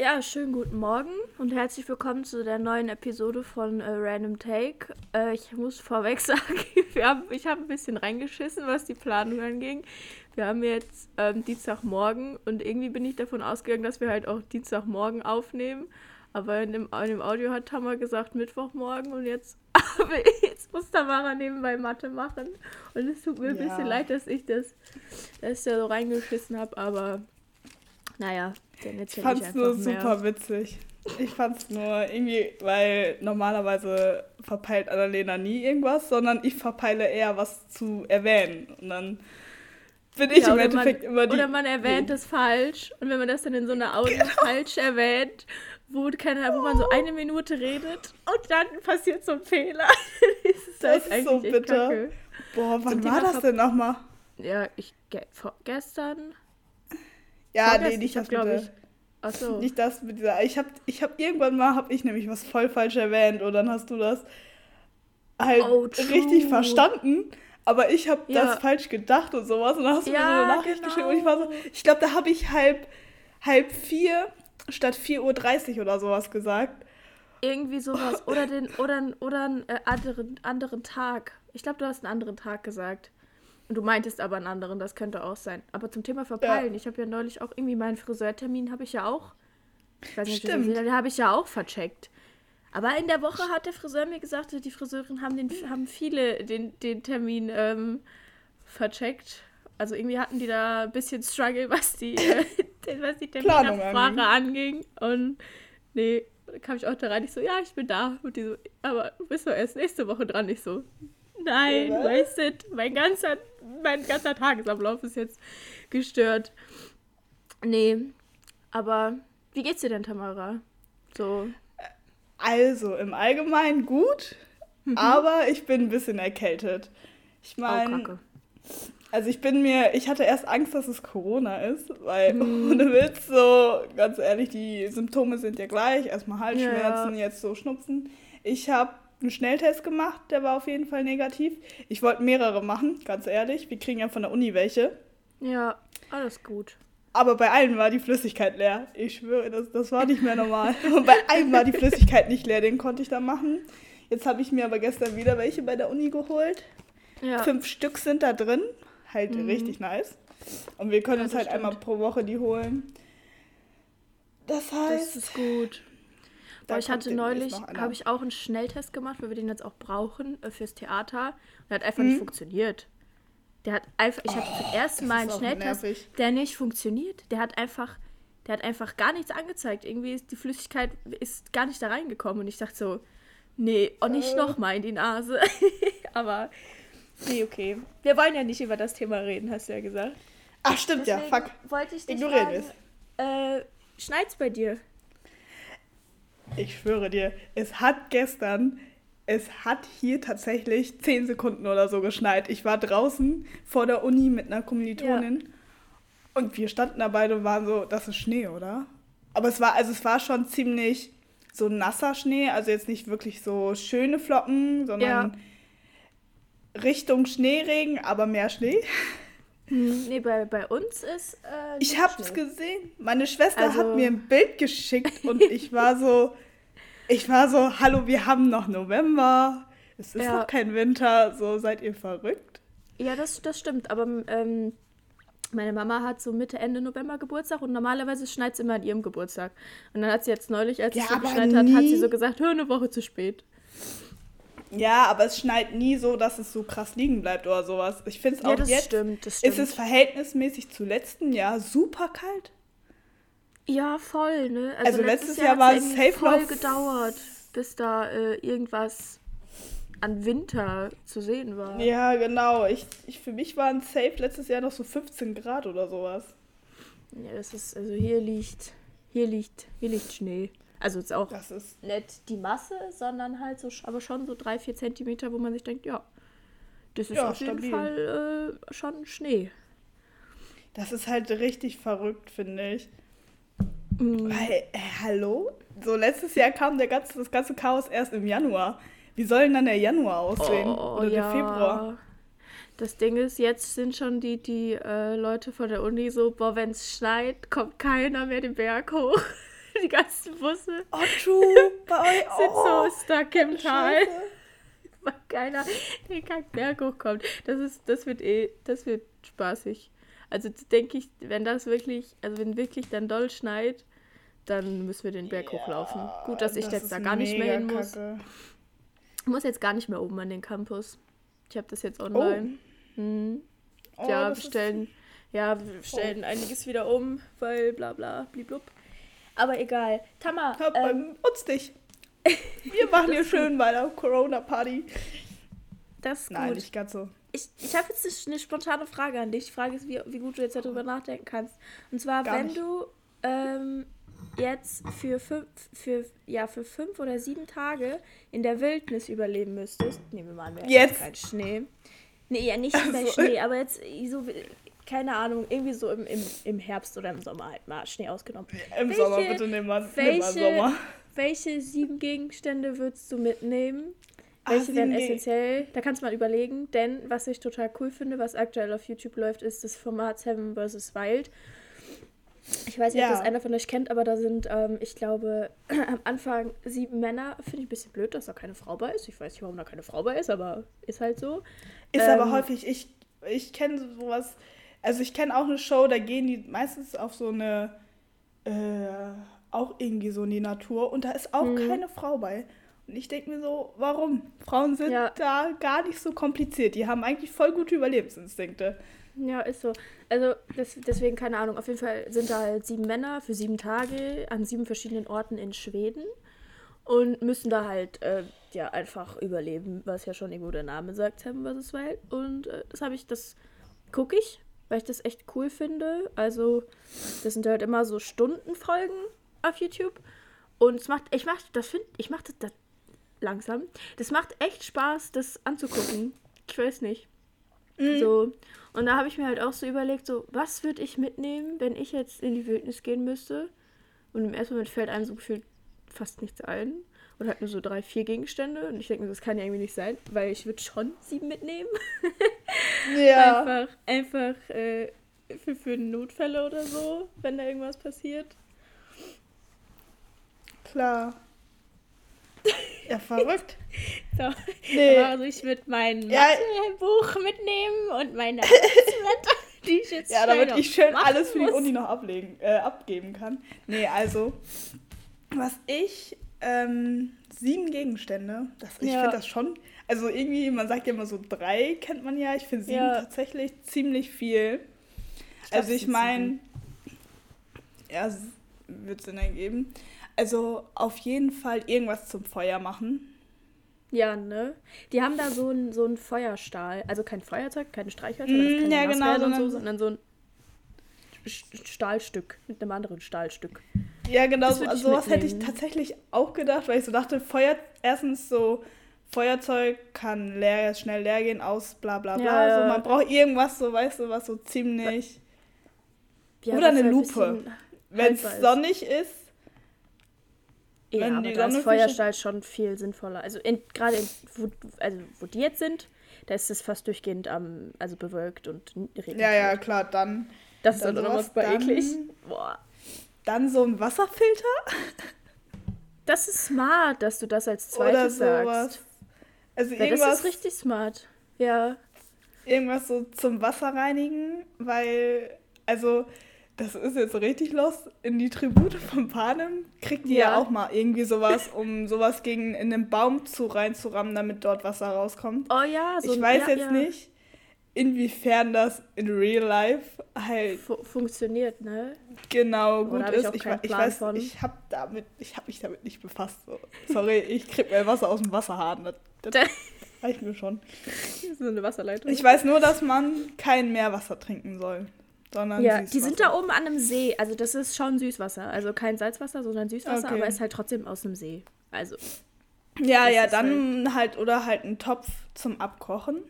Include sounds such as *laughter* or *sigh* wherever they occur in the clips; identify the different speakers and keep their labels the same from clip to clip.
Speaker 1: Ja, schönen guten Morgen und herzlich willkommen zu der neuen Episode von äh, Random Take. Äh, ich muss vorweg *laughs* sagen, haben, ich habe ein bisschen reingeschissen, was die Planung anging. Wir haben jetzt ähm, Dienstagmorgen und irgendwie bin ich davon ausgegangen, dass wir halt auch Dienstagmorgen aufnehmen. Aber in dem, in dem Audio hat Tamara gesagt Mittwochmorgen und jetzt, *laughs* jetzt muss Tamara nebenbei Mathe machen. Und es tut mir ja. ein bisschen leid, dass ich das, das ja so reingeschissen habe, aber naja,
Speaker 2: dann ich fand's nur mehr. super witzig. Ich fand's nur irgendwie, weil normalerweise verpeilt Annalena nie irgendwas, sondern ich verpeile eher was zu erwähnen. Und dann bin ich ja, im
Speaker 1: Endeffekt man, immer die. Oder man erwähnt es falsch. Und wenn man das dann in so einer Audio genau. falsch erwähnt, wo, keine, wo man so eine Minute redet und dann passiert so ein Fehler. *laughs* das ist, das ist so bitter.
Speaker 2: Boah, wann war das denn nochmal?
Speaker 1: Ja, ich ge gestern.
Speaker 2: Ja, nee, nicht das, glaube ich. Achso. Nicht das mit dieser. Ich habe ich hab irgendwann mal, habe ich nämlich was voll falsch erwähnt und dann hast du das halt oh, richtig verstanden. Aber ich habe ja. das falsch gedacht und sowas. Und dann hast du ja, mir so eine Nachricht genau. geschrieben und ich war so, ich glaube, da habe ich halb, halb vier statt 4.30 Uhr oder sowas gesagt.
Speaker 1: Irgendwie sowas. Oder den, oder, oder einen äh, anderen, anderen Tag. Ich glaube, du hast einen anderen Tag gesagt. Und du meintest aber einen anderen, das könnte auch sein. Aber zum Thema Verpeilen, ja. ich habe ja neulich auch irgendwie meinen Friseurtermin, habe ich ja auch. Ich weiß nicht, Stimmt. den habe ich ja auch vercheckt. Aber in der Woche hat der Friseur mir gesagt, die Friseurin haben, den, haben viele den, den Termin ähm, vercheckt. Also irgendwie hatten die da ein bisschen Struggle, was die, äh, *laughs* was die Terminabsprache anging. Und nee, da kam ich auch da rein. Ich so, ja, ich bin da. Und die so, aber du bist doch erst nächste Woche dran. Ich so, nein, ja, wasted. Mein ganzer mein ganzer Tagesablauf ist jetzt gestört. Nee, aber wie geht's dir denn, Tamara? So.
Speaker 2: Also, im Allgemeinen gut, mhm. aber ich bin ein bisschen erkältet. Ich meine, oh, also ich bin mir, ich hatte erst Angst, dass es Corona ist, weil mhm. *laughs* ohne Witz, so ganz ehrlich, die Symptome sind ja gleich. Erstmal Halsschmerzen, ja. jetzt so Schnupfen. Ich habe einen Schnelltest gemacht, der war auf jeden Fall negativ. Ich wollte mehrere machen, ganz ehrlich. Wir kriegen ja von der Uni welche.
Speaker 1: Ja, alles gut.
Speaker 2: Aber bei allen war die Flüssigkeit leer. Ich schwöre, das, das war nicht mehr normal. *laughs* Und bei einem war die Flüssigkeit nicht leer, den konnte ich dann machen. Jetzt habe ich mir aber gestern wieder welche bei der Uni geholt. Ja. Fünf Stück sind da drin. Halt mhm. richtig nice. Und wir können ja, uns halt stimmt. einmal pro Woche die holen. Das heißt.
Speaker 1: Das ist gut. Boah, ich hatte neulich, habe ich auch einen Schnelltest gemacht, weil wir den jetzt auch brauchen äh, fürs Theater. Und der hat einfach mhm. nicht funktioniert. Der hat einfach, ich oh, hatte zum ersten Mal einen Schnelltest, nervig. der nicht funktioniert. Der hat einfach, der hat einfach gar nichts angezeigt. Irgendwie ist die Flüssigkeit ist gar nicht da reingekommen. Und ich dachte so, nee, und nicht äh. nochmal in die Nase. *laughs* Aber, nee, okay. Wir wollen ja nicht über das Thema reden, hast du ja gesagt.
Speaker 2: Ach, stimmt Deswegen ja, fuck.
Speaker 1: Wollte ich dich Ignorieren fragen, äh, schneit's bei dir?
Speaker 2: Ich schwöre dir, es hat gestern, es hat hier tatsächlich zehn Sekunden oder so geschneit. Ich war draußen vor der Uni mit einer Kommilitonin ja. und wir standen da beide und waren so, das ist Schnee, oder? Aber es war, also es war schon ziemlich so nasser Schnee, also jetzt nicht wirklich so schöne Flocken, sondern ja. Richtung Schneeregen, aber mehr Schnee.
Speaker 1: Hm, nee, bei, bei uns ist. Äh,
Speaker 2: ich hab's Schnee. gesehen. Meine Schwester also... hat mir ein Bild geschickt und ich war so. Ich war so, hallo, wir haben noch November. Es ist ja. noch kein Winter. So, seid ihr verrückt?
Speaker 1: Ja, das, das stimmt. Aber ähm, meine Mama hat so Mitte, Ende November Geburtstag und normalerweise schneit es immer an ihrem Geburtstag. Und dann hat sie jetzt neulich, als ja, es so geschneit hat, hat sie so gesagt, hör eine Woche zu spät.
Speaker 2: Ja, aber es schneit nie so, dass es so krass liegen bleibt oder sowas. Ich finde es auch ja, das jetzt stimmt, das stimmt. ist es verhältnismäßig zu letzten Jahr super kalt.
Speaker 1: Ja, voll, ne? Also, also letztes, letztes, Jahr, war es safe voll gedauert, bis da äh, irgendwas an Winter zu sehen war.
Speaker 2: Ja, genau. Ich, ich, für mich waren safe letztes Jahr noch so 15 Grad oder sowas.
Speaker 1: Ja, das ist, also hier liegt, hier liegt, hier liegt Schnee. Also ist auch das ist nicht die Masse, sondern halt so, aber schon so drei, vier Zentimeter, wo man sich denkt, ja, das ist ja, auf stabil. jeden Fall äh, schon Schnee.
Speaker 2: Das ist halt richtig verrückt, finde ich. Mhm. Weil, äh, hallo? So, letztes Jahr kam der ganze, das ganze Chaos erst im Januar. Wie soll denn dann der Januar aussehen? Oh, Oder ja. der Februar?
Speaker 1: Das Ding ist, jetzt sind schon die, die äh, Leute von der Uni so, boah, wenn es schneit, kommt keiner mehr den Berg hoch. *laughs* die ganzen Busse
Speaker 2: Oh, true. *laughs* Bei euch
Speaker 1: sind
Speaker 2: oh,
Speaker 1: so stuck im Tal. *laughs* Weil keiner den Kackberg hochkommt. Das ist, das wird eh, das wird spaßig. Also denke ich, wenn das wirklich, also wenn wirklich dann doll schneit, dann müssen wir den Berg hochlaufen. Gut, dass ich
Speaker 2: das
Speaker 1: jetzt da gar nicht mehr hin muss.
Speaker 2: kacke.
Speaker 1: Ich muss jetzt gar nicht mehr oben an den Campus. Ich habe das jetzt online. Mhm.
Speaker 2: Oh,
Speaker 1: ja, wir
Speaker 2: ist-
Speaker 1: stellen, ja, wir stellen einiges wieder um, weil bla bla bliblub. Aber egal. Tamara,
Speaker 2: Hab
Speaker 1: ähm,
Speaker 2: uns dich. Wir *laughs* machen hier schön bei der Corona-Party.
Speaker 1: das ist
Speaker 2: Nein,
Speaker 1: gut.
Speaker 2: nicht ganz so.
Speaker 1: Ich, ich habe jetzt eine spontane Frage an dich. Die Frage ist, wie, wie gut du jetzt darüber nachdenken kannst. Und zwar,
Speaker 2: Gar
Speaker 1: wenn
Speaker 2: nicht.
Speaker 1: du ähm, jetzt für fünf, für, ja, für fünf oder sieben Tage in der Wildnis überleben müsstest, nehmen wir mal an, wäre
Speaker 2: Jetzt?
Speaker 1: kein Schnee. Nee, ja, nicht
Speaker 2: Also-
Speaker 1: Schnee, aber jetzt so, keine Ahnung, irgendwie so im, im, im Herbst oder im Sommer halt mal Schnee ausgenommen.
Speaker 2: Im
Speaker 1: Welche-
Speaker 2: Sommer, bitte nimm mal, nimm mal
Speaker 1: welche-
Speaker 2: Sommer.
Speaker 1: Welche sieben Gegenstände würdest du mitnehmen?
Speaker 2: Ah,
Speaker 1: Welche wären essentiell? Da kannst du mal überlegen, denn was ich total cool finde, was aktuell auf YouTube läuft, ist das Format Seven vs. Wild. Ich weiß nicht, ob
Speaker 2: Ja.
Speaker 1: das einer von euch kennt, aber da sind, ähm, ich glaube, *clears throat* am Anfang sieben Männer. Finde ich ein bisschen blöd, dass da keine Frau bei ist. Ich weiß nicht, warum da keine Frau bei ist, aber ist halt so.
Speaker 2: Ist
Speaker 1: Ähm,
Speaker 2: aber häufig, ich, ich kenne sowas, also ich kenne auch eine Show, da gehen die meistens auf so eine, äh, auch irgendwie so in die Natur und da ist auch
Speaker 1: Mhm.
Speaker 2: keine Frau bei. Und ich denke mir so, warum? Frauen sind
Speaker 1: Ja.
Speaker 2: da gar nicht so kompliziert. Die haben eigentlich voll gute Überlebensinstinkte.
Speaker 1: Ja, ist so. Also das, deswegen, keine Ahnung, auf jeden Fall sind da halt sieben Männer für sieben Tage an sieben verschiedenen Orten in Schweden und müssen da halt äh, ja einfach überleben, was ja schon irgendwo der Name sagt, Seven vs. Wild. Und äh, das habe ich, das gucke ich, weil ich das echt cool finde. Also das sind halt immer so Stundenfolgen auf YouTube und es macht, ich mach, das finde, ich mache das, das langsam. Das macht echt Spaß, das anzugucken. Ich weiß nicht. So. Und da habe ich mir halt auch so überlegt, so, was würde ich mitnehmen, wenn ich jetzt in die Wildnis gehen müsste? Und im ersten Moment fällt einem so gefühlt fast nichts ein. Oder halt nur so drei, vier Gegenstände. Und ich denke mir, das kann ja irgendwie nicht sein, weil ich würde schon sieben mitnehmen. *laughs*
Speaker 2: Ja.
Speaker 1: Einfach, einfach äh, für, für Notfälle oder so, wenn da irgendwas passiert.
Speaker 2: Klar. *laughs* Ja, verrückt. *laughs*
Speaker 1: So.
Speaker 2: Nee.
Speaker 1: Also ich würde mein
Speaker 2: Ja.
Speaker 1: Mathebuch mitnehmen und meine Arbeitsblätter, *laughs* die ich jetzt
Speaker 2: Ja, damit ich schön alles für die
Speaker 1: muss.
Speaker 2: Uni noch ablegen, äh, abgeben kann. Nee, also, was ich, ähm, sieben Gegenstände, das, ich
Speaker 1: Ja.
Speaker 2: finde das schon, also irgendwie, man sagt ja immer so drei, kennt man ja, ich finde sieben
Speaker 1: Ja.
Speaker 2: tatsächlich ziemlich viel.
Speaker 1: glaub,
Speaker 2: also
Speaker 1: es
Speaker 2: ich meine, ja, wird Sinn ergeben. Also auf jeden Fall irgendwas zum Feuer machen.
Speaker 1: Ja, ne? Die haben da so einen so einen Feuerstahl. Also kein Feuerzeug, keine Streichhölzer,
Speaker 2: Mm,
Speaker 1: kann
Speaker 2: ja, genau,
Speaker 1: und so,
Speaker 2: sondern-
Speaker 1: so ein Stahlstück mit einem anderen Stahlstück.
Speaker 2: Ja, genau, so, also sowas hätte ich tatsächlich auch gedacht, weil ich so dachte, Feuer, erstens so, Feuerzeug kann leer, schnell leer gehen, aus, bla bla bla.
Speaker 1: Ja.
Speaker 2: So, man braucht irgendwas, so, weißt du, was so ziemlich,
Speaker 1: Ja,
Speaker 2: Oder eine
Speaker 1: ein
Speaker 2: Lupe.
Speaker 1: bisschen
Speaker 2: wenn es sonnig ist.
Speaker 1: Ja,
Speaker 2: wenn
Speaker 1: aber da ist Feuerstahl schon viel sinnvoller. Also in, gerade wo, also wo die jetzt sind, da ist es fast durchgehend am, also bewölkt und regnet.
Speaker 2: Ja, ja,
Speaker 1: halt.
Speaker 2: klar, dann,
Speaker 1: Das ist
Speaker 2: dann
Speaker 1: dann nochmal super
Speaker 2: dann-
Speaker 1: eklig. Boah.
Speaker 2: dann so ein Wasserfilter
Speaker 1: Das ist smart, dass du das als zweites sagst.
Speaker 2: Also
Speaker 1: Weil das
Speaker 2: irgendwas,
Speaker 1: ist richtig smart. Ja.
Speaker 2: irgendwas so zum Wasser reinigen, weil, also, das ist jetzt richtig los. In die Tribute von Panem kriegt die ja.
Speaker 1: Ja.
Speaker 2: auch mal irgendwie sowas, um sowas gegen in den Baum zu reinzurammen, damit dort Wasser rauskommt.
Speaker 1: Oh ja, so
Speaker 2: ich weiß
Speaker 1: ja,
Speaker 2: jetzt
Speaker 1: ja.
Speaker 2: nicht, inwiefern das in real life halt
Speaker 1: Fu funktioniert, ne?
Speaker 2: genau gut
Speaker 1: hab ich
Speaker 2: ist. Ich, ich
Speaker 1: Plan
Speaker 2: weiß,
Speaker 1: von.
Speaker 2: ich habe damit, ich habe mich damit nicht befasst. So. Sorry, *laughs* ich krieg mein Wasser aus dem Wasserhahn. Das, das
Speaker 1: Da- *laughs*
Speaker 2: reicht mir schon.
Speaker 1: So eine Wasserleitung.
Speaker 2: Ich weiß nur, dass man kein Meerwasser trinken soll, sondern
Speaker 1: ja, die
Speaker 2: Süßwasser.
Speaker 1: sind da oben an einem See. Also das ist schon Süßwasser. Also kein Salzwasser, sondern Süßwasser,
Speaker 2: Okay.
Speaker 1: aber ist halt trotzdem aus einem See. Also,
Speaker 2: Ja, ja, dann halt oder halt ein Topf zum Abkochen.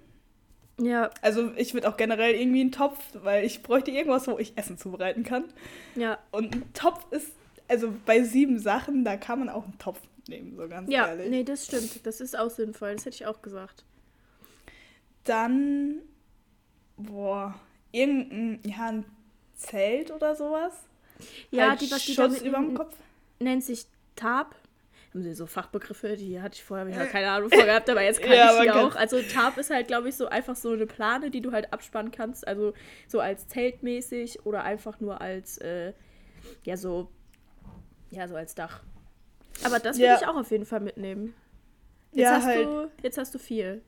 Speaker 1: ja,
Speaker 2: Also ich würde auch generell irgendwie einen Topf, weil ich bräuchte irgendwas, wo ich Essen zubereiten kann.
Speaker 1: ja.
Speaker 2: Und ein Topf ist, also bei sieben Sachen, da kann man auch einen Topf nehmen, so ganz
Speaker 1: Ja,
Speaker 2: ehrlich.
Speaker 1: nee, das stimmt. Das ist auch sinnvoll. Das hätte ich auch gesagt.
Speaker 2: Dann, boah, irgendein, ja, ein Zelt oder sowas.
Speaker 1: Ja,
Speaker 2: halt
Speaker 1: die, was die
Speaker 2: Schutz über dem Kopf.
Speaker 1: nennt sich Tab. Haben sie so Fachbegriffe, die hatte ich vorher ich halt
Speaker 2: Äh.
Speaker 1: keine Ahnung vor gehabt, aber jetzt *laughs* kann
Speaker 2: Ja,
Speaker 1: ich die
Speaker 2: aber
Speaker 1: auch. Also Tab ist halt, glaube ich, so einfach so eine Plane, die du halt abspannen kannst. Also so als zeltmäßig oder einfach nur als, äh, ja, so, ja, so als Dach. Aber das würde
Speaker 2: Ja.
Speaker 1: ich auch auf jeden Fall mitnehmen. Jetzt,
Speaker 2: Ja,
Speaker 1: hast
Speaker 2: halt.
Speaker 1: du, jetzt hast du vier.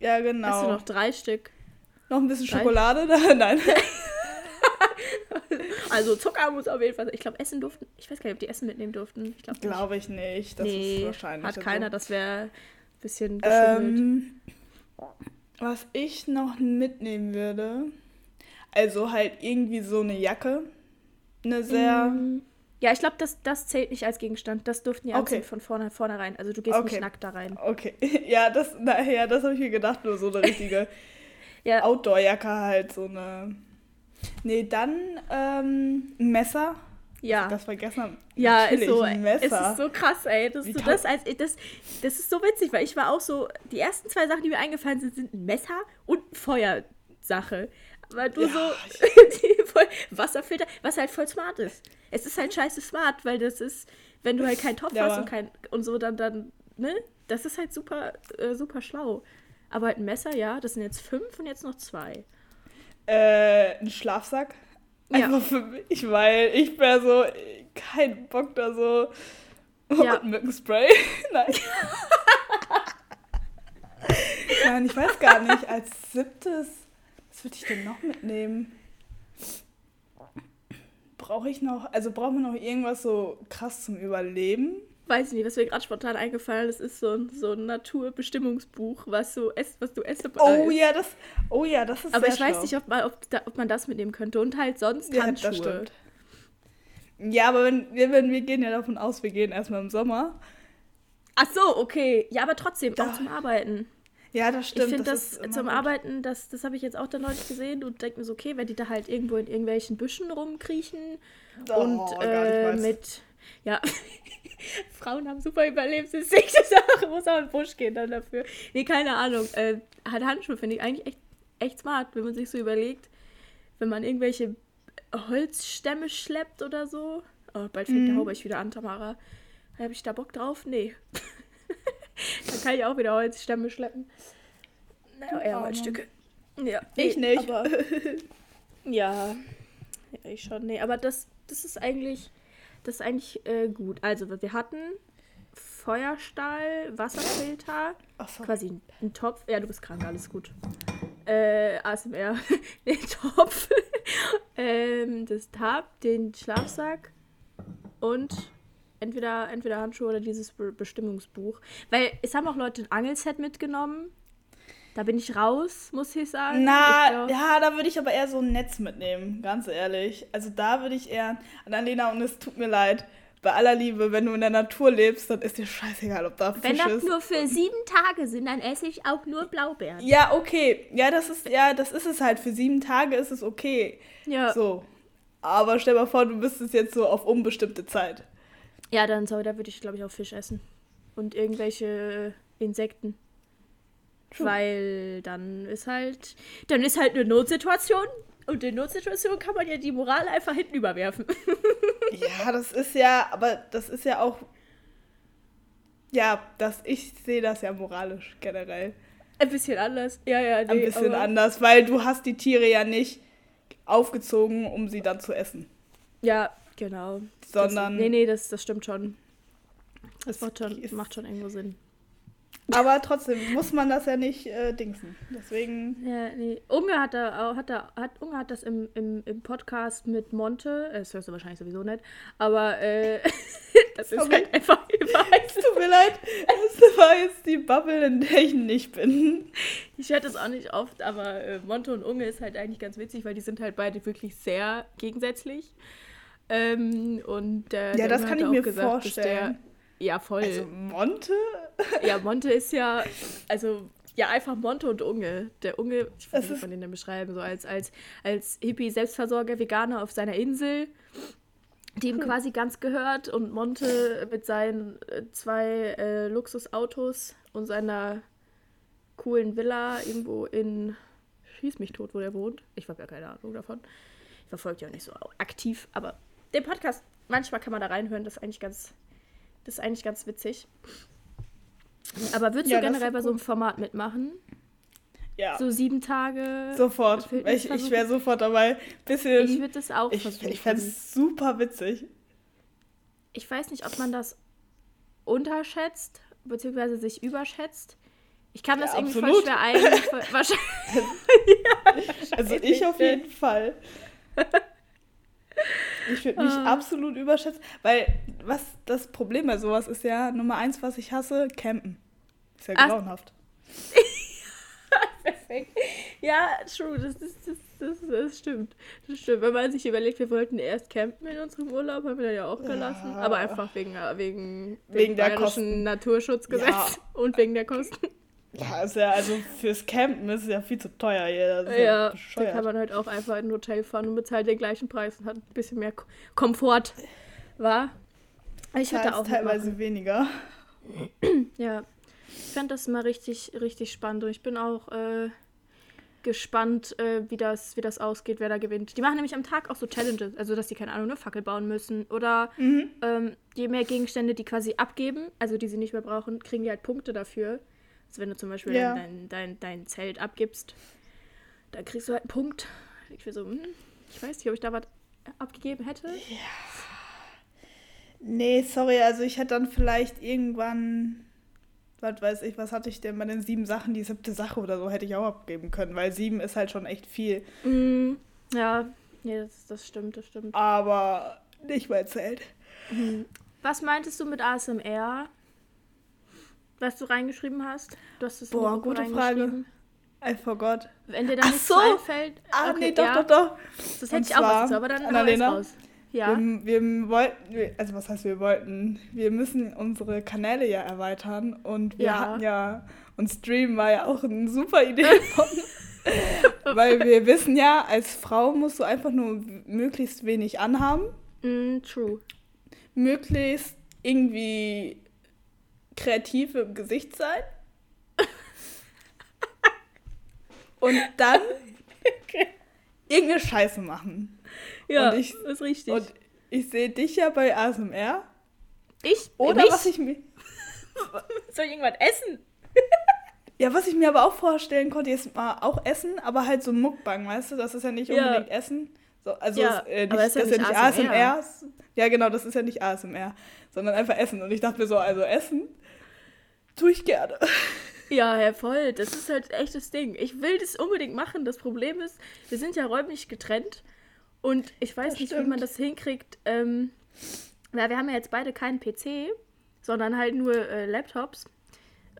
Speaker 2: Ja,
Speaker 1: Hast du
Speaker 2: genau.
Speaker 1: noch drei Stück.
Speaker 2: Noch ein bisschen? Schokolade da? *laughs* Nein. *laughs*
Speaker 1: Also Zucker muss auf jeden Fall sein. Ich glaube, Essen durften. Ich weiß gar nicht, ob die Essen mitnehmen durften. Ich glaube nicht.
Speaker 2: Glaube ich nicht. Das
Speaker 1: nee,
Speaker 2: ist wahrscheinlich.
Speaker 1: hat
Speaker 2: so.
Speaker 1: keiner. Das wäre ein bisschen geschummelt.
Speaker 2: Ähm, was ich noch mitnehmen würde, also halt irgendwie so eine Jacke. Eine sehr.
Speaker 1: Mm, Ja, ich glaube, das, das zählt nicht als Gegenstand. Das durften die
Speaker 2: Okay.
Speaker 1: von vorne, vornherein. Also du gehst
Speaker 2: Okay.
Speaker 1: nicht nackt da rein.
Speaker 2: Okay. *laughs* Ja, das, naja, das habe ich mir gedacht, nur so eine richtige
Speaker 1: Ja,
Speaker 2: Outdoor-Jacke halt, so eine. Nee, dann ähm, ein Messer.
Speaker 1: ja.
Speaker 2: Das vergessen haben.
Speaker 1: Ja, ist so,
Speaker 2: ein
Speaker 1: es
Speaker 2: Messer.
Speaker 1: ist so krass, ey. Du
Speaker 2: kann-
Speaker 1: das, als, das, das ist so witzig, weil ich war auch so, die ersten zwei Sachen, die mir eingefallen sind, sind ein Messer und Feuersache. Weil du
Speaker 2: Ja,
Speaker 1: so, *laughs* Wasserfilter, was halt voll smart ist. Es ist halt scheiße smart, weil das ist, wenn du halt keinen Topf
Speaker 2: Ja,
Speaker 1: hast und kein, und so, dann, dann, ne? Das ist halt super, äh, super schlau. Aber halt ein Messer, ja, das sind jetzt fünf und jetzt noch zwei.
Speaker 2: Äh, ein Schlafsack.
Speaker 1: Ja.
Speaker 2: Einfach für mich, weil ich wäre so, kein Bock da so.
Speaker 1: Ja.
Speaker 2: Und Mückenspray. *laughs* Nein. Nein, ich weiß gar nicht. Als siebtes, was würde ich denn noch mitnehmen? Brauche ich noch, also brauchen wir noch irgendwas so krass zum Überleben?
Speaker 1: Weiß ich nicht, was mir gerade spontan eingefallen ist, ist so ein, so ein Naturbestimmungsbuch, was, so ess, was du essen
Speaker 2: Oh ja, das, oh ja, das ist
Speaker 1: Aber ich weiß
Speaker 2: schlau.
Speaker 1: nicht, ob man, ob, da, ob man das mitnehmen könnte. Und halt sonst
Speaker 2: Ja,
Speaker 1: Handschuhe.
Speaker 2: das stimmt. Ja, aber wenn, wir- wenn wir gehen ja davon aus, wir gehen erstmal im Sommer.
Speaker 1: Ach so, okay. Ja, aber trotzdem,
Speaker 2: Da-
Speaker 1: auch zum Arbeiten.
Speaker 2: Ja, das stimmt.
Speaker 1: ich finde das,
Speaker 2: ist immer
Speaker 1: zum
Speaker 2: gut.
Speaker 1: Arbeiten, das, das habe ich jetzt auch dann neulich gesehen und denke mir so, okay, wenn die da halt irgendwo in irgendwelchen Büschen rumkriechen
Speaker 2: Oh,
Speaker 1: und äh,
Speaker 2: weiß.
Speaker 1: mit, ja, *laughs* *laughs* Frauen haben super Überlebensinstinkte, *laughs* Sache muss auch in den Busch gehen dann dafür. Nee, keine Ahnung. Äh, halt Handschuhe finde ich eigentlich echt, echt smart, wenn man sich so überlegt, wenn man irgendwelche Holzstämme schleppt oder so. Oh, bald fängt der
Speaker 2: Mhm.
Speaker 1: Hauberg wieder an, Tamara. Habe ich da Bock drauf? Nee. *laughs* Dann kann ich auch wieder Holzstämme schleppen. Naja, eher
Speaker 2: Arme.
Speaker 1: Holzstücke. Ja,
Speaker 2: Ich nicht.
Speaker 1: Aber, ja, ja, ich schon. Nee, aber das, das ist eigentlich, das ist eigentlich äh, gut. Also, wir hatten Feuerstahl, Wasserfilter,
Speaker 2: so.
Speaker 1: quasi ein, ein Topf. Ja, du bist krank, alles gut. Äh, ASMR. *laughs* den Topf, *laughs* ähm, das Tab, den Schlafsack und entweder, entweder Handschuhe oder dieses Be Bestimmungsbuch. Weil es haben auch Leute ein Angelset mitgenommen. Da bin ich raus, muss ich sagen. ich
Speaker 2: Na,
Speaker 1: glaub-
Speaker 2: ja, da würde ich aber eher so ein Netz mitnehmen, ganz ehrlich. Also da würde ich eher, Annalena, und es tut mir leid, bei aller Liebe, wenn du in der Natur lebst, dann ist dir scheißegal, ob da
Speaker 1: Wenn
Speaker 2: Fisch
Speaker 1: das
Speaker 2: ist.
Speaker 1: nur für sieben Tage sind, dann esse ich auch nur Blaubeeren.
Speaker 2: Ja, okay. Ja, das ist, ja, das ist es halt. Für sieben Tage ist es okay.
Speaker 1: Ja,
Speaker 2: So. Aber stell mal vor, du bist es jetzt so auf unbestimmte Zeit.
Speaker 1: ja dann sorry, da würde ich, glaube ich, auch Fisch essen. Und irgendwelche Insekten.
Speaker 2: True.
Speaker 1: Weil dann ist halt, dann ist halt eine Notsituation. Und in Notsituationen kann man ja die Moral einfach hinten überwerfen. *laughs*
Speaker 2: Ja, das ist ja, aber das ist ja auch. Ja, das, ich sehe das ja moralisch generell.
Speaker 1: Ein bisschen anders. Ja, ja, nee,
Speaker 2: Ein bisschen anders, weil du hast die Tiere ja nicht aufgezogen, um sie dann zu essen.
Speaker 1: Ja, genau.
Speaker 2: Sondern.
Speaker 1: Das, nee, nee, das, das stimmt schon. Das macht schon, macht schon irgendwo Sinn. *laughs*
Speaker 2: Aber trotzdem muss man das ja nicht äh, dingsen. Deswegen.
Speaker 1: Ja, nee. Unge hat da hat da, hat, Unge hat das im, im, im Podcast mit Monte, äh, das hörst du wahrscheinlich sowieso nicht, aber äh, *laughs* das ist halt einfach über.
Speaker 2: Es tut mir leid, das war jetzt die Bubble, in der ich nicht bin.
Speaker 1: Ich höre das auch nicht oft, aber äh, Monte und Unge ist halt eigentlich ganz witzig, weil die sind halt beide wirklich sehr gegensätzlich. Ähm, und äh,
Speaker 2: Ja, das kann ich mir
Speaker 1: gesagt,
Speaker 2: vorstellen.
Speaker 1: Der, ja, voll.
Speaker 2: Also Monte?
Speaker 1: Ja, Monte ist ja, also ja, einfach Monte und Unge. Der Unge, ich weiß nicht, wie
Speaker 2: ist-
Speaker 1: man den denn beschreiben, so als, als, als Hippie, Selbstversorger, Veganer auf seiner Insel, die ihm quasi ganz gehört und Monte mit seinen äh, zwei äh, Luxusautos und seiner coolen Villa irgendwo in Schieß mich tot, wo der wohnt. Ich habe ja keine Ahnung davon. Ich verfolge ja auch nicht so aktiv, aber den Podcast manchmal kann man da reinhören, das ist eigentlich ganz, das ist eigentlich ganz witzig. Aber würdest
Speaker 2: Ja,
Speaker 1: du
Speaker 2: das
Speaker 1: generell bei so einem. Format mitmachen?
Speaker 2: Ja,
Speaker 1: So sieben Tage?
Speaker 2: sofort. Ich, ich wäre sofort dabei. Bisschen.
Speaker 1: Ich würde das auch
Speaker 2: ich
Speaker 1: versuchen.
Speaker 2: ich fände es super witzig.
Speaker 1: ich weiß nicht, ob man das unterschätzt, beziehungsweise sich überschätzt. Ich kann das
Speaker 2: Ja,
Speaker 1: irgendwie
Speaker 2: absolut.
Speaker 1: voll schwer ein. *laughs* *laughs* Wahrscheinlich. *laughs*
Speaker 2: Also ich auf jeden Fall. Ich würde mich
Speaker 1: Ah.
Speaker 2: absolut überschätzen, weil was das Problem bei sowas ist ja, Nummer eins, was ich hasse, campen. Ist ja grauenhaft. *laughs*
Speaker 1: Perfekt. Ja, true, das, ist, das, das, das stimmt. Das stimmt. Wenn man sich überlegt, wir wollten erst campen in unserem Urlaub, haben wir dann ja auch gelassen.
Speaker 2: Ja.
Speaker 1: Aber einfach wegen, äh, wegen,
Speaker 2: Wegen der
Speaker 1: bayerischen
Speaker 2: Kosten.
Speaker 1: Naturschutzgesetz
Speaker 2: Ja.
Speaker 1: und wegen der Kosten.
Speaker 2: Ja, ist ja, also fürs Campen ist es ja viel zu teuer hier. Das ist ja,
Speaker 1: Ja, da kann man halt auch einfach in ein Hotel fahren und bezahlt den gleichen Preis und hat ein bisschen mehr Ko- Komfort. War? Ich da
Speaker 2: Zahlst
Speaker 1: auch
Speaker 2: teilweise
Speaker 1: mitmachen.
Speaker 2: weniger. *clears throat*
Speaker 1: Ja, ich fand das mal richtig, richtig spannend und ich bin auch äh, gespannt, äh, wie, das, wie das ausgeht, wer da gewinnt. Die machen nämlich am Tag auch so Challenges, also dass die, keine Ahnung, eine Fackel bauen müssen oder
Speaker 2: Mhm.
Speaker 1: ähm, je mehr Gegenstände die quasi abgeben, also die sie nicht mehr brauchen, kriegen die halt Punkte dafür. Wenn du zum Beispiel
Speaker 2: Ja.
Speaker 1: dein, dein, dein Zelt abgibst, dann kriegst du halt einen Punkt. Ich will so, hm, ich weiß nicht, ob ich da was abgegeben hätte.
Speaker 2: Nee, sorry, also ich hätte dann vielleicht irgendwann, was weiß ich, was hatte ich denn bei den sieben Sachen, die siebte Sache oder so hätte ich auch abgeben können, weil sieben ist halt schon echt viel.
Speaker 1: Mm, ja, nee, das, das stimmt, das stimmt.
Speaker 2: Aber nicht mein Zelt.
Speaker 1: Was meintest du mit ASMR? Was du reingeschrieben hast? Du hast es
Speaker 2: Boah, gute
Speaker 1: reingeschrieben.
Speaker 2: I forgot.
Speaker 1: Wenn dir da
Speaker 2: Ach
Speaker 1: nichts
Speaker 2: so.
Speaker 1: einfällt.
Speaker 2: Ah,
Speaker 1: okay,
Speaker 2: nee, doch,
Speaker 1: ja,
Speaker 2: doch, doch.
Speaker 1: Das hätte ich auch was aber dann
Speaker 2: Annalena,
Speaker 1: raus. Ja.
Speaker 2: Wir, wir wollten, also was heißt wir wollten? Wir müssen unsere Kanäle ja erweitern und wir
Speaker 1: Ja.
Speaker 2: hatten ja, und Stream war ja auch eine super Idee *laughs* von, *laughs* weil wir wissen ja, als Frau musst du einfach nur möglichst wenig anhaben,
Speaker 1: Mm, true.
Speaker 2: möglichst irgendwie kreativ im Gesicht sein und dann *laughs* irgendeine Scheiße machen.
Speaker 1: Ja,
Speaker 2: Und ich-
Speaker 1: ist richtig.
Speaker 2: Und ich sehe dich ja bei ASMR.
Speaker 1: ich?
Speaker 2: Oder
Speaker 1: Mich?
Speaker 2: was ich mir. *laughs*
Speaker 1: Soll ich irgendwas essen? *laughs*
Speaker 2: Ja, was ich mir aber auch vorstellen konnte, ist mal auch Essen, aber halt so Mukbang, weißt du? Das ist ja nicht
Speaker 1: Ja.
Speaker 2: unbedingt Essen. So, also
Speaker 1: Ja,
Speaker 2: ist, äh, nicht,
Speaker 1: aber
Speaker 2: das
Speaker 1: ist ja
Speaker 2: ja nicht
Speaker 1: nicht
Speaker 2: ASMR. Ja, genau, das ist ja nicht ASMR, sondern einfach Essen. Und ich dachte mir so, also Essen tue ich gerne. *laughs*
Speaker 1: Ja, ja, voll. Das ist halt echt das Ding. Ich will das unbedingt machen. Das Problem ist, wir sind ja räumlich getrennt und ich weiß
Speaker 2: Das
Speaker 1: nicht, wie
Speaker 2: stimmt.
Speaker 1: man das hinkriegt. Ähm, ja, wir haben ja jetzt beide keinen PC, sondern halt nur äh, Laptops.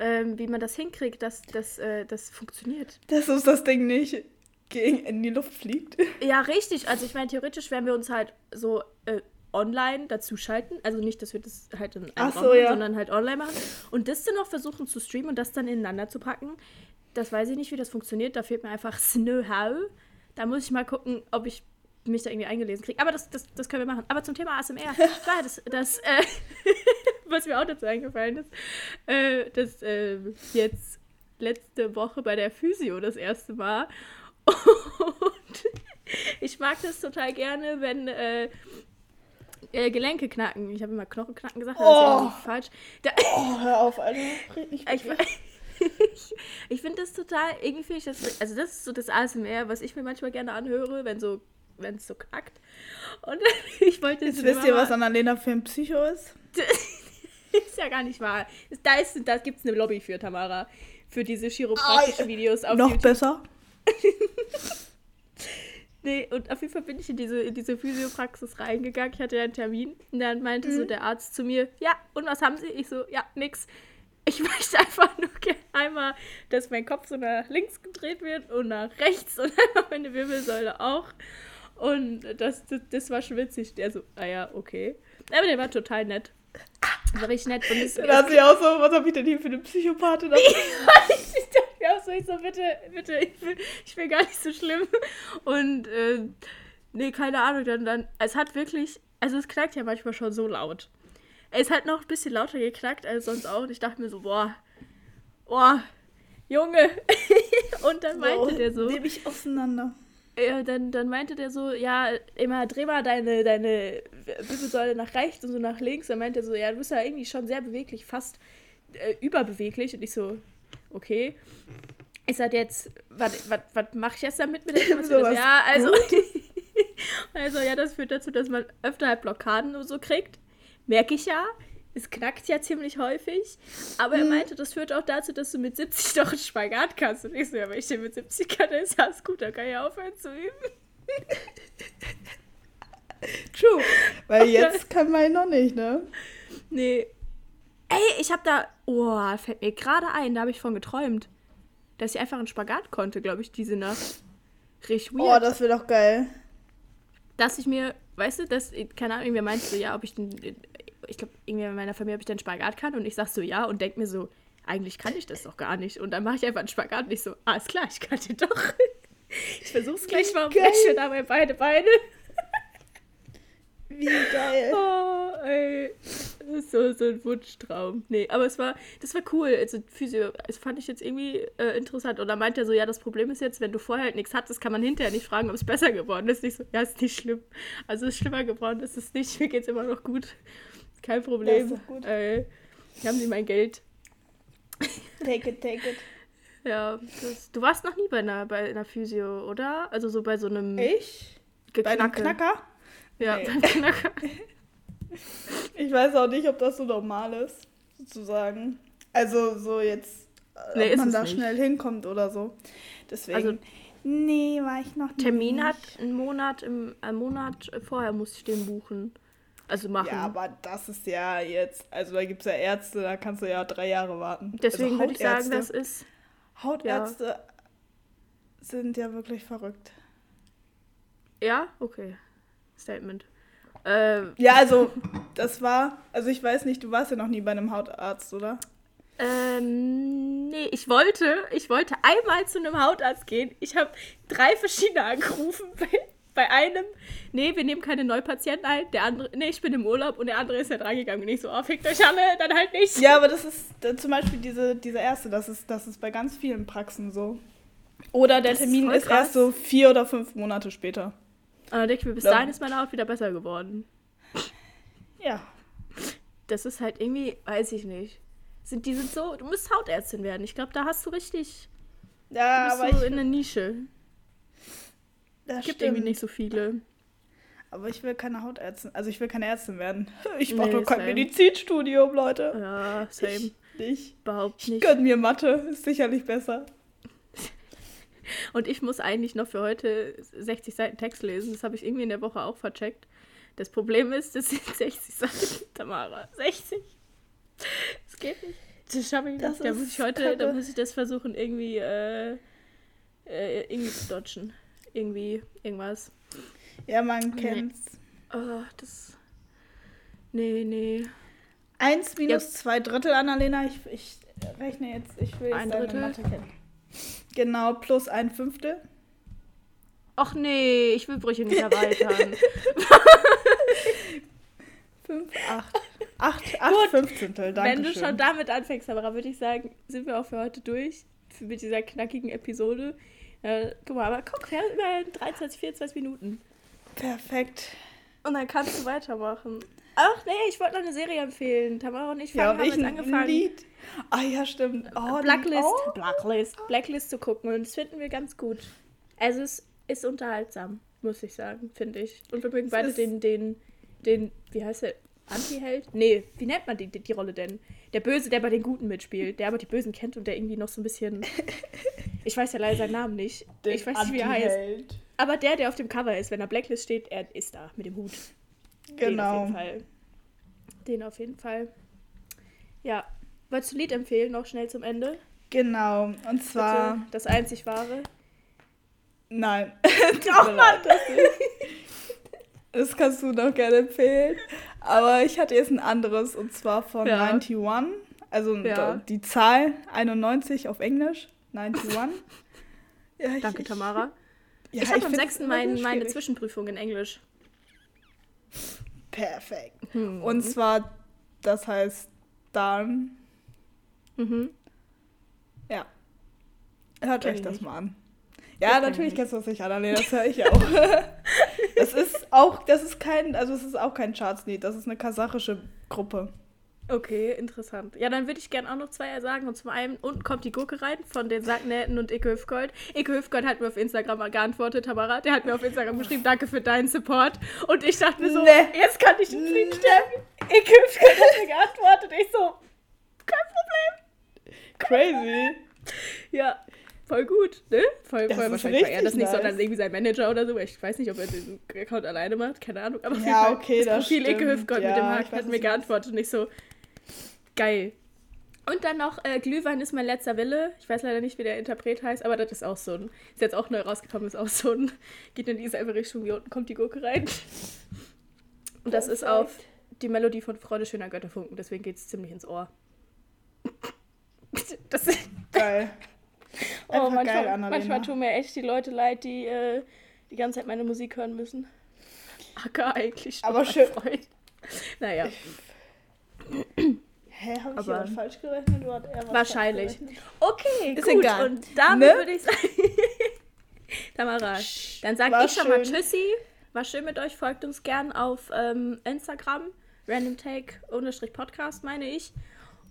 Speaker 1: Ähm, wie man das hinkriegt, dass das, äh, das funktioniert.
Speaker 2: Dass uns das Ding nicht gegen in die Luft fliegt.
Speaker 1: Ja, richtig. Also ich meine, theoretisch werden wir uns halt so äh, online dazuschalten. Also nicht, dass wir das halt in einem
Speaker 2: so,
Speaker 1: machen,
Speaker 2: ja.
Speaker 1: sondern halt online machen. Und das dann noch versuchen zu streamen und das dann ineinander zu packen. Das weiß ich nicht, wie das funktioniert. Da fehlt mir einfach Know-how. Da muss ich mal gucken, ob ich mich da irgendwie eingelesen kriege. Aber das, das, das können wir machen. Aber zum Thema ASMR. *laughs* Klar, das, das äh, *laughs* was mir auch dazu eingefallen ist, äh, dass äh, jetzt letzte Woche bei der Physio das erste Mal. *laughs* Und ich mag das total gerne, wenn äh, Gelenke knacken. Ich habe immer Knochenknacken gesagt, aber das ist ja
Speaker 2: Oh.
Speaker 1: auch nicht falsch. Da,
Speaker 2: Oh, hör auf, Alter. Red *laughs* nicht *laughs*
Speaker 1: ich ich, ich finde das total, irgendwie finde ich das, also das ist so das ASMR, was ich mir manchmal gerne anhöre, wenn so, wenn es so knackt. Und *laughs* ich wollte
Speaker 2: Jetzt wisst ihr, was Annalena für ein Psycho ist?
Speaker 1: ist ja gar nicht wahr. Da, ist, da gibt es eine Lobby für, Tamara. Für diese chiropraktischen
Speaker 2: Ah,
Speaker 1: Videos auf
Speaker 2: Noch
Speaker 1: YouTube.
Speaker 2: besser?
Speaker 1: Nee, und auf jeden Fall bin ich in diese, in diese Physiopraxis reingegangen. Ich hatte ja einen Termin. Und dann meinte
Speaker 2: Mhm.
Speaker 1: so der Arzt zu mir, ja, und was haben Sie? Ich so, ja, nix. Ich *laughs* möchte einfach nur gerne einmal, dass mein Kopf so nach links gedreht wird und nach rechts und *laughs* einmal meine Wirbelsäule auch. Und das, das, das war schon witzig. Der so, ah ja, okay. Aber der war total nett. War richtig nett. Und es,
Speaker 2: Dann hat sie auch so, was habe ich denn hier für eine Psychopathin? *laughs*
Speaker 1: ich dachte auch so, ich so, bitte, bitte, *laughs* ich bin, ich bin gar nicht so schlimm. Und, äh, nee, keine Ahnung, dann, dann, es hat wirklich, also es knackt ja manchmal schon so laut. Es hat noch ein bisschen lauter geknackt als sonst auch. Und ich dachte mir so, boah, boah, Junge. *laughs* Und dann meinte der so,
Speaker 2: Nehme ich auseinander.
Speaker 1: ja, dann, dann meinte der so, ja, immer dreh mal deine, deine Wirbelsäule nach rechts und so nach links. Dann meinte er so, ja, du bist ja irgendwie schon sehr beweglich, fast äh, überbeweglich. Und ich so, okay. Ist das jetzt, was mache ich jetzt damit mit *laughs* der so Ja, also. *laughs* also, ja, das führt dazu, dass man öfter halt Blockaden und so kriegt. Merke ich ja. Es knackt ja ziemlich häufig. Aber er mhm. meinte, das führt auch dazu, dass du mit 70 *laughs* doch einen Spagat kannst. Und ich so, ja, wenn ich den mit 70 kann, dann ist alles gut, dann kann ich aufhören zu üben.
Speaker 2: True. Weil jetzt kann man noch nicht, ne?
Speaker 1: Nee. Ey, ich hab da. Oh, fällt mir gerade ein, da habe ich von geträumt. Dass ich einfach einen Spagat konnte, glaube ich, diese Nacht.
Speaker 2: Richtig oh, weird. Oh, das wäre doch geil.
Speaker 1: Dass ich mir, weißt du, dass, keine Ahnung, irgendwer meinte so, ja, ob ich den. Ich glaube, irgendwer in meiner Familie, ob ich den Spagat kann. Und ich sag so, ja, und denk mir so, eigentlich kann ich das doch gar nicht. Und dann mache ich einfach einen Spagat und ich so, alles klar, ich kann den doch. *laughs* Ich versuch's gleich mal und breche dabei beide Beine.
Speaker 2: Wie geil. *laughs*
Speaker 1: Oh, ey. Das ist so, so ein Wunschtraum. Nee, aber es war, das war cool. Also Physio, das fand ich jetzt irgendwie äh, interessant. Und da meint er so, ja, das Problem ist jetzt, wenn du vorher halt nichts hattest, kann man hinterher nicht fragen, ob es besser geworden ist. Nicht so, ja, ist nicht schlimm. Also es ist schlimmer geworden, ist es nicht. Mir geht's immer noch gut. Kein Problem. Das ist gut. Äh, haben Sie mein Geld.
Speaker 2: Take it, take it.
Speaker 1: Ja, das, du warst noch nie bei einer, bei einer Physio, oder? Also so bei so einem.
Speaker 2: Ich? Geknacke. Bei einem Knacker?
Speaker 1: Ja, beim *laughs*
Speaker 2: ich weiß auch nicht, ob das so normal ist, sozusagen. Also so jetzt, nee, ob man da nicht. schnell hinkommt oder so. Deswegen. Also, nee, war ich noch
Speaker 1: nicht. Termin hat einen Monat, im, einen Monat vorher muss ich den buchen. Also machen.
Speaker 2: Ja, aber das ist ja jetzt, also da gibt es ja Ärzte, da kannst du ja drei Jahre warten.
Speaker 1: Deswegen also würde ich sagen, das ist
Speaker 2: Hautärzte ja. sind ja wirklich verrückt.
Speaker 1: Ja, okay. Statement. Äh,
Speaker 2: ja, also, das war, also ich weiß nicht, du warst ja noch nie bei einem Hautarzt, oder?
Speaker 1: Ähm, nee, ich wollte, ich wollte einmal zu einem Hautarzt gehen. Ich habe drei verschiedene angerufen. *laughs* Bei, bei einem, nee, wir nehmen keine Neupatienten ein. Der andere, nee, ich bin im Urlaub und der andere ist ja drangegangen. Und ich so, oh, fickt euch alle, dann halt nicht.
Speaker 2: Ja, aber das ist äh, zum Beispiel diese, diese erste, das ist, das ist bei ganz vielen Praxen so. Oder der das Termin ist, ist erst so vier oder fünf Monate später.
Speaker 1: Aber denke ich mir, bis dahin ist meine Haut wieder besser geworden.
Speaker 2: Ja.
Speaker 1: Das ist halt irgendwie, weiß ich nicht. Sind, die sind so, du musst Hautärztin werden. Ich glaube, da hast du richtig. Ja, du bist aber so in der Nische. Das gibt stimmt. irgendwie nicht so viele.
Speaker 2: Aber ich will keine Hautärztin, also ich will keine Ärztin werden. *laughs* Ich mache nee, doch kein same. Medizinstudium, Leute.
Speaker 1: Ja, same.
Speaker 2: Ich, nicht.
Speaker 1: Überhaupt nicht.
Speaker 2: Ich gönn mir Mathe, ist sicherlich besser.
Speaker 1: Und ich muss eigentlich noch für heute 60 Seiten Text lesen. Das habe ich irgendwie in der Woche auch vercheckt. Das Problem ist, das sind *laughs* 60 Seiten, Tamara. 60. Das geht nicht. Das schaffe ich nicht. Da muss ich heute, da muss ich das versuchen, irgendwie, äh, äh, irgendwie zu dodgen. Irgendwie, irgendwas.
Speaker 2: Ja, man kennt's.
Speaker 1: Nee. Oh, das. Nee, nee.
Speaker 2: Eins minus ja. zwei Drittel, Annalena. Ich, ich rechne jetzt, ich will jetzt Ein Drittel. Mathe kennen. Genau, plus ein Fünftel.
Speaker 1: Ach nee, ich will Brüche nicht erweitern. *laughs*
Speaker 2: Fünf, acht. Acht, acht Gut, Fünfzehntel, danke
Speaker 1: Wenn du schön. schon damit anfängst, Samara, würde ich sagen, sind wir auch für heute durch. Mit dieser knackigen Episode. Äh, guck mal, aber guck, wir haben über 23, 24 Minuten.
Speaker 2: Perfekt.
Speaker 1: Und dann kannst du weitermachen. Ach nee, ich wollte noch eine Serie empfehlen. Tamara und ich fangen, ja, haben ich jetzt angefangen. Lied.
Speaker 2: Ah ja, stimmt.
Speaker 1: Oh, Blacklist, oh. Blacklist, Blacklist zu gucken und das finden wir ganz gut. Also es ist unterhaltsam, muss ich sagen, finde ich. Und wir mögen beide den, den, den, wie heißt der, Anti-Held? Nee, wie nennt man die, die, die, Rolle denn? Der Böse, der bei den Guten mitspielt, der aber die Bösen kennt und der irgendwie noch so ein bisschen. *laughs* Ich weiß ja leider seinen Namen nicht. Den ich weiß nicht, wie er heißt. Aber der, der auf dem Cover ist, wenn er Blacklist steht, er ist da mit dem Hut. Genau. Den auf jeden Fall. Den auf jeden Fall. Ja. Wolltest du ein Lied empfehlen, noch schnell zum Ende?
Speaker 2: Genau. Und zwar.
Speaker 1: Bitte, das einzig wahre.
Speaker 2: Nein. *laughs* Doch, Mann, das, das kannst du noch gerne empfehlen. Aber ich hatte jetzt ein anderes und zwar von ja. 91. Also ja. die Zahl 91 auf Englisch. 91. *laughs*
Speaker 1: ja, ich, Danke, Tamara. Ich, ja, ich habe am 6. Mein, meine Zwischenprüfung in Englisch.
Speaker 2: Perfekt. Mhm. Und zwar, das heißt Darn.
Speaker 1: Mhm.
Speaker 2: Ja. Hört euch das mal an. Ja, natürlich kennst du das nicht, Annalena, das höre ich auch. *laughs* das ist auch, das ist kein, also es ist auch kein Chartslied, das ist eine kasachische Gruppe.
Speaker 1: Okay, interessant. Ja, dann würde ich gerne auch noch zwei sagen. Und zum einen, unten kommt die Gurke rein von den Sacknähten und Ike Hüfgold. Ike Hüfgold hat mir auf Instagram geantwortet, Tamara. Der hat mir auf Instagram geschrieben, danke für deinen Support. Und ich dachte mir so,
Speaker 2: Nee.
Speaker 1: jetzt kann ich in Frieden sterben. Ike Hüfgold hat mir geantwortet. Ich so, kein Problem.
Speaker 2: Crazy.
Speaker 1: Ja, voll gut, ne? Voll,
Speaker 2: Das
Speaker 1: voll wahrscheinlich war er das nicht,
Speaker 2: nice.
Speaker 1: sondern irgendwie sein Manager oder so. Ich weiß nicht, ob er den Account alleine macht, keine Ahnung. Aber auf jeden
Speaker 2: Ja,
Speaker 1: Fall
Speaker 2: okay, das
Speaker 1: Profil Ike
Speaker 2: stimmt.
Speaker 1: Hüfgold mit
Speaker 2: Ja,
Speaker 1: dem Haken hat mir geantwortet und ich so, geil. Und dann noch äh, Glühwein ist mein letzter Wille. Ich weiß leider nicht, wie der Interpret heißt, aber das ist auch so ein, ist jetzt auch neu rausgekommen, ist auch so ein, *laughs* geht in dieselbe Richtung, wie unten kommt die Gurke rein. Und das ist auf die Melodie von Freude schöner Götterfunken, deswegen geht es ziemlich ins Ohr. *laughs* Das ist,
Speaker 2: Geil. *laughs*
Speaker 1: Oh,
Speaker 2: Einfach
Speaker 1: manchmal,
Speaker 2: geil,
Speaker 1: manchmal tun mir echt die Leute leid, die äh, die ganze Zeit meine Musik hören müssen. Acker eigentlich.
Speaker 2: Aber schön-
Speaker 1: Freund. Naja,
Speaker 2: Hä, habe ich
Speaker 1: Aber-
Speaker 2: falsch gerechnet? Oder hat er was
Speaker 1: wahrscheinlich. Okay,
Speaker 2: Ist
Speaker 1: gut.
Speaker 2: egal.
Speaker 1: Und damit
Speaker 2: Ne?
Speaker 1: würde ich sagen, *laughs* Tamara, dann sage ich schon mal. Tschüssi. War schön mit euch. Folgt uns gern auf ähm, Instagram. randomtake-podcast meine ich.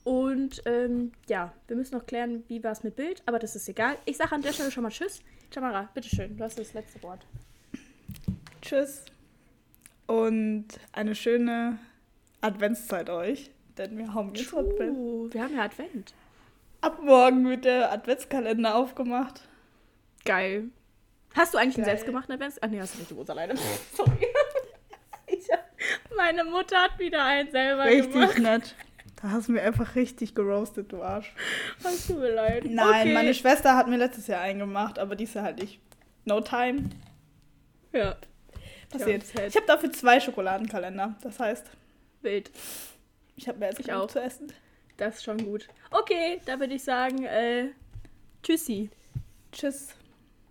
Speaker 1: Und ähm, ja, wir müssen noch klären, wie war es mit Bild, aber das ist egal. Ich sage an der Stelle schon mal Tschüss. Tamara, bitteschön, du hast das letzte Wort.
Speaker 2: Tschüss. Und eine schöne Adventszeit euch. Denn wir haben jetzt Advent.
Speaker 1: Uh, wir haben ja Advent.
Speaker 2: Ab morgen wird der Adventskalender aufgemacht.
Speaker 1: Geil. Hast du eigentlich einen
Speaker 2: Geil.
Speaker 1: selbstgemachten Advents? Ach nee, hast du nicht, du wohnst alleine. *laughs* *laughs* Sorry. Ich meine Mutter hat wieder einen selber
Speaker 2: Richtig
Speaker 1: gemacht.
Speaker 2: nett. Da hast du mir einfach richtig geroastet, du Arsch.
Speaker 1: Hast du mir leid.
Speaker 2: Nein,
Speaker 1: okay.
Speaker 2: meine Schwester hat mir letztes Jahr einen gemacht, aber dies Jahr halt nicht. No time.
Speaker 1: Ja,
Speaker 2: Passiert.
Speaker 1: Sad.
Speaker 2: Ich habe dafür zwei Schokoladenkalender. Das heißt,
Speaker 1: wild.
Speaker 2: ich habe mehr als
Speaker 1: Ich
Speaker 2: genug
Speaker 1: auch.
Speaker 2: zu essen.
Speaker 1: Das ist schon gut. Okay, da würde ich sagen, äh, tschüssi.
Speaker 2: Tschüss.